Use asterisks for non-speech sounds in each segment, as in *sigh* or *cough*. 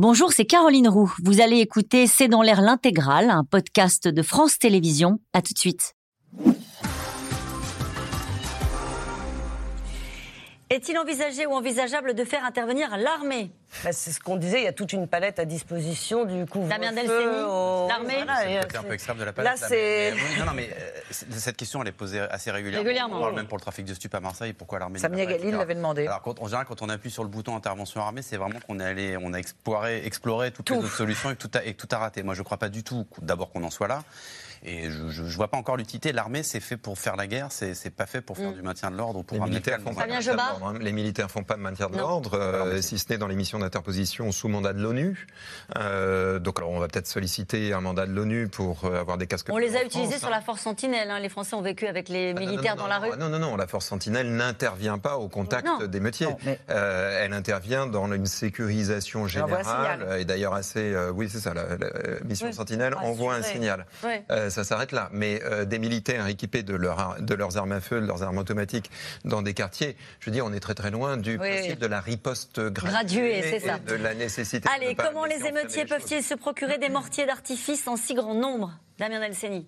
Bonjour, c'est Caroline Roux. Vous allez écouter C'est dans l'air l'intégrale, un podcast de France Télévisions. À tout de suite. Est-il envisagé ou envisageable de faire intervenir l'armée? Bah, c'est ce qu'on disait, il y a toute une palette à disposition du couvre-feu. Damien Delceni, au- l'armée. Voilà, et, euh, C'est un peu c'est- extrême de la Là, palette. c'est. mais- mais oui, non, non, mais euh, c'est- cette question, elle est posée assez régulièrement. Régulièrement. On parle même pour le trafic de stupes à Marseille. Pourquoi l'armée Samia pas, etc. l'avait demandé. Alors, quand, en général, quand on appuie sur le bouton intervention armée, c'est vraiment qu'on est allé, on a exploré, exploré toutes les autres solutions et que tout a, et tout a raté. Moi, je ne crois pas du tout, d'abord, qu'on en soit là. Et je ne vois pas encore l'utilité. L'armée, c'est fait pour faire la guerre, c'est c'est pas fait pour faire du maintien de l'ordre ou pour Les militaires, font pas Fabien de maintien de Jobard l'ordre, hein. les militaires font pas de maintien de l'ordre, euh, si ce n'est dans les missions d'interposition sous mandat de l'ONU. Euh, donc alors on va peut-être solliciter un mandat de l'ONU pour euh, avoir des casques. On les a utilisés France, sur hein. la force Sentinelle. hein. Les Français ont vécu avec les Ah, non, militaires non, dans non, la non, rue. Non, non, non, la force sentinelle n'intervient pas au contact Non. des métiers. Non, mais- Euh, elle intervient dans une sécurisation générale et d'ailleurs assez. euh, oui, c'est ça. La, la mission Oui, sentinelle envoie un signal. Euh, ça s'arrête là. Mais euh, des militaires équipés de, leur, de leurs armes à feu, de leurs armes automatiques dans des quartiers, je veux dire, on est très très loin du Oui. principe de la riposte graduée, Graduée, c'est ça. et de la nécessité. de Allez, comment les émeutiers peuvent-ils se procurer des mortiers d'artifice en si grand nombre Damien Delceni.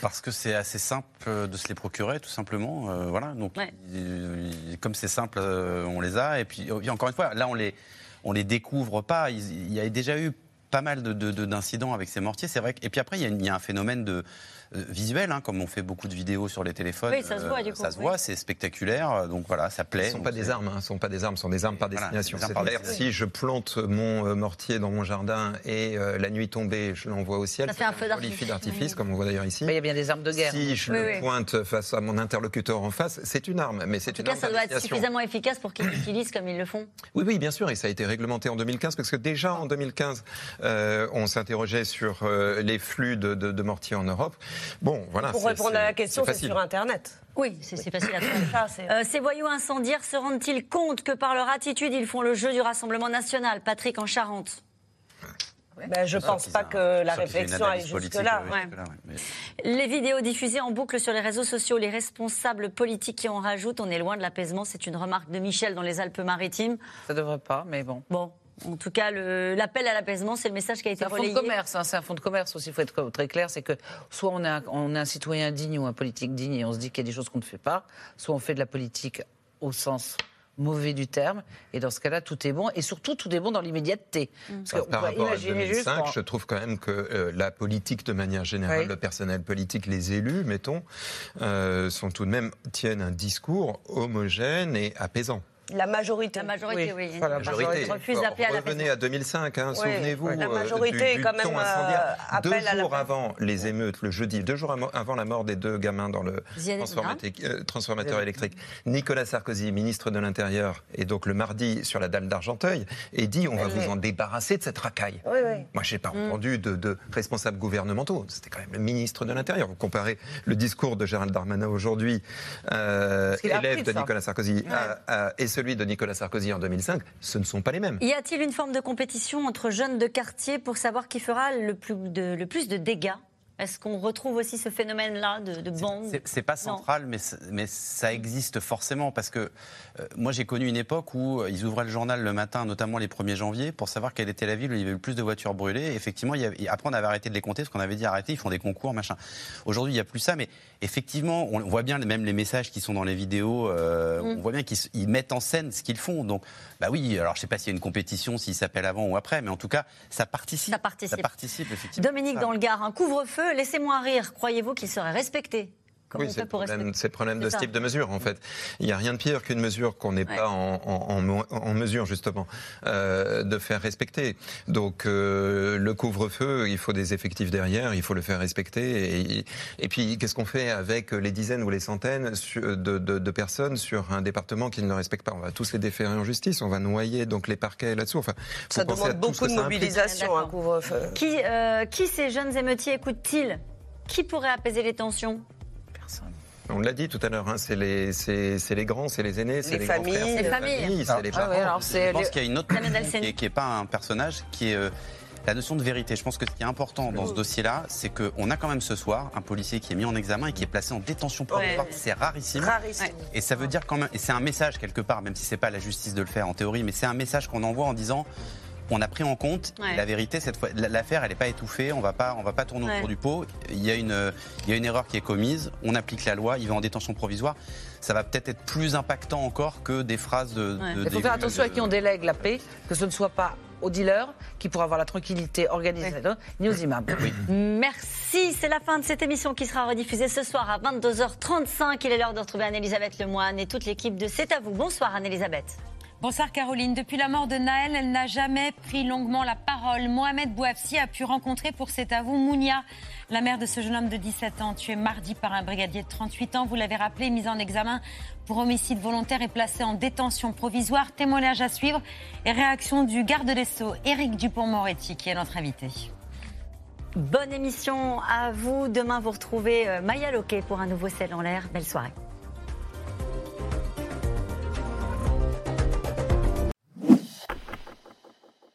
Parce que c'est assez simple euh, de se les procurer, tout simplement. euh, voilà. Donc, Ouais. il- il- comme c'est simple, euh, on les a. Et puis, et encore une fois, là, on les, on les découvre pas. Il, il y a déjà eu pas mal de- de- de- d'incidents avec ces mortiers. C'est vrai. que- et puis après, il y a, une- il y a un phénomène de euh, visuel, hein, comme on fait beaucoup de vidéos sur les téléphones. Oui, ça se voit, du coup, Ça se oui. voit, c'est spectaculaire. euh, Donc voilà, ça plaît. Ce ne sont pas des armes, hein, ce sont pas des armes, ce sont des armes par Voilà, destination. des armes par si je plante mon euh, mortier dans mon jardin et euh, la nuit tombée, je l'envoie au ciel. Ça fait un feu d'artifice. Oui. comme on voit d'ailleurs ici. Mais il y a bien des armes de guerre. Si je Oui, le oui. pointe face à mon interlocuteur en face, c'est une arme, mais c'est En tout une cas, arme ça doit être suffisamment efficace pour qu'ils l'utilisent comme ils le font. Oui, oui, bien sûr, et ça a été réglementé en 2015, parce que déjà en 2015, euh, on s'interrogeait sur euh, les flux de, de- de mortiers en Europe. Bon, voilà. Pour répondre à la question, c'est sur Internet. Oui, c'est facile à *coughs* c'est- Euh, ces voyous incendiaires se rendent-ils compte que par leur attitude, ils font le jeu du Rassemblement national Patrick en Charente? Ben, je pense qu'ils pas ont- que la réflexion aille jusque-là. ouais, Ouais. jusque-là, ouais. Mais- Les vidéos diffusées en boucle sur les réseaux sociaux, les responsables politiques qui en rajoutent, on est loin de l'apaisement. C'est une remarque de Michel dans les Alpes-Maritimes. Ça devrait pas, mais bon. Bon, en tout cas, l'appel à l'apaisement, c'est le message qui a été C'est un fonds de relayé. commerce, hein, c'est un fonds de commerce aussi, il faut être très clair, c'est que soit on est, un, on est un citoyen digne ou un politique digne et on se dit qu'il y a des choses qu'on ne fait pas, soit on fait de la politique au sens mauvais du terme, et dans ce cas-là, tout est bon, et surtout, tout est bon dans l'immédiateté. Parce Par, qu'on par rapport à imaginer 2005, juste... je trouve quand même que euh, la politique, de manière générale, Oui. le personnel politique, les élus, mettons, euh, sont tout de même tiennent un discours homogène et apaisant. La majorité. La majorité, oui. Oui, voilà, La majorité. majorité refuse d'appeler à Revenez l'apaisement. à 2005, hein, Oui, souvenez-vous la euh, majorité du, est du quand même, euh, deux à la jours paix. avant les émeutes, le jeudi, deux jours avant- la mort des deux gamins dans le euh, transformateur électrique, Nicolas Sarkozy, ministre de l'Intérieur, et donc le mardi sur la dalle d'Argenteuil, et dit on va Oui, vous en débarrasser de cette racaille. Oui, oui. Moi, je n'ai Mm. pas entendu de, de responsables gouvernementaux. C'était quand même le ministre de l'Intérieur. Vous comparez le discours de Gérald Darmanin aujourd'hui, euh, élève de ça. Nicolas Sarkozy, à- à- et celui de Nicolas Sarkozy en 2005, ce ne sont pas les mêmes. Y a-t-il une forme de compétition entre jeunes de quartier pour savoir qui fera le plus de, le plus de dégâts? Est-ce qu'on retrouve aussi ce phénomène-là de, de bandes C'est- pas central, mais, mais ça existe forcément parce que euh, moi j'ai connu une époque où euh, ils ouvraient le journal le matin, notamment les 1er janvier, pour savoir quelle était la ville où il y avait le plus de voitures brûlées. Et effectivement, il y avait- et après on avait arrêté de les compter parce qu'on avait dit arrêtez, ils font des concours, machin. Aujourd'hui, il n'y a plus ça, mais effectivement, on voit bien même les messages qui sont dans les vidéos, euh, Mm. on voit bien qu'ils mettent en scène ce qu'ils font. Donc, bah oui, alors je sais pas s'il y a une compétition, s'ils s'appellent avant ou après, mais en tout cas, ça participe. Ça participe. Ça participe, effectivement. Dominique, dans le Gard, un couvre-feu, laissez-moi rire. Croyez-vous qu'il serait respecté? Comment oui, c'est le problème, respecter c'est le problème de ce type de mesure, en fait. Il n'y a rien de pire qu'une mesure qu'on n'est Ouais. pas en, en- en mo- en mesure, justement, euh, de faire respecter. Donc, euh, le couvre-feu, il faut des effectifs derrière, il faut le faire respecter. Et, et puis, qu'est-ce qu'on fait avec les dizaines ou les centaines de, de- de personnes sur un département qui ne le respecte pas? On va tous les déférer en justice, on va noyer donc les parquets là-dessous. Enfin, Ça demande beaucoup de mobilisation, un couvre-feu. qui, euh, qui ces jeunes émeutiers écoutent-ils? Qui pourrait apaiser les tensions? On l'a dit tout à l'heure, hein, c'est les, grands, c'est les aînés, c'est Les les, grands familles. frères, c'est Les familles. familles, c'est les Ah parents. ouais, alors c'est Je pense qu'il y a une autre *coughs* Delceni. qui n'est pas un personnage, qui est euh, la notion de vérité. Je pense que ce qui est important dans ce dossier-là, c'est qu'on a quand même ce soir un policier qui est mis en examen et qui est placé en détention provisoire. Ouais. C'est rarissime. Rarissime. Ouais. Et ça veut dire quand même, et c'est un message quelque part, même si c'est pas la justice de le faire en théorie, mais c'est un message qu'on envoie en disant on a pris en compte. Ouais. La vérité, cette fois, l'affaire, elle n'est pas étouffée. On va pas, on va pas tourner Ouais. autour du pot. Il y a une, il y a une erreur qui est commise. On applique la loi. Il va en détention provisoire. Ça va peut-être être plus impactant encore que des phrases de. Ouais. de- Il faut des- faire attention à qui on délègue la paix, que ce ne soit pas aux dealers qui pourraient avoir la tranquillité organisée, ni aux imams. Merci, c'est la fin de cette émission qui sera rediffusée ce soir à 22h35. Il est l'heure de retrouver Anne-Elisabeth Lemoine et toute l'équipe de C'est à vous. Bonsoir Anne-Elisabeth. Bonsoir Caroline. Depuis la mort de Naël, elle n'a jamais pris longuement la parole. Mohamed Bouafsi a pu rencontrer pour cet avou Mounia, la mère de ce jeune homme de 17 ans, tué mardi par un brigadier de 38 ans. Vous l'avez rappelé, mise en examen pour homicide volontaire et placé en détention provisoire. Témoignage à suivre et réaction du garde des Sceaux, Éric Dupont-Moretti, qui est notre invité. Bonne émission à vous. Demain, vous retrouvez euh, Maya Loquet pour un nouveau ciel en l'air. Belle soirée.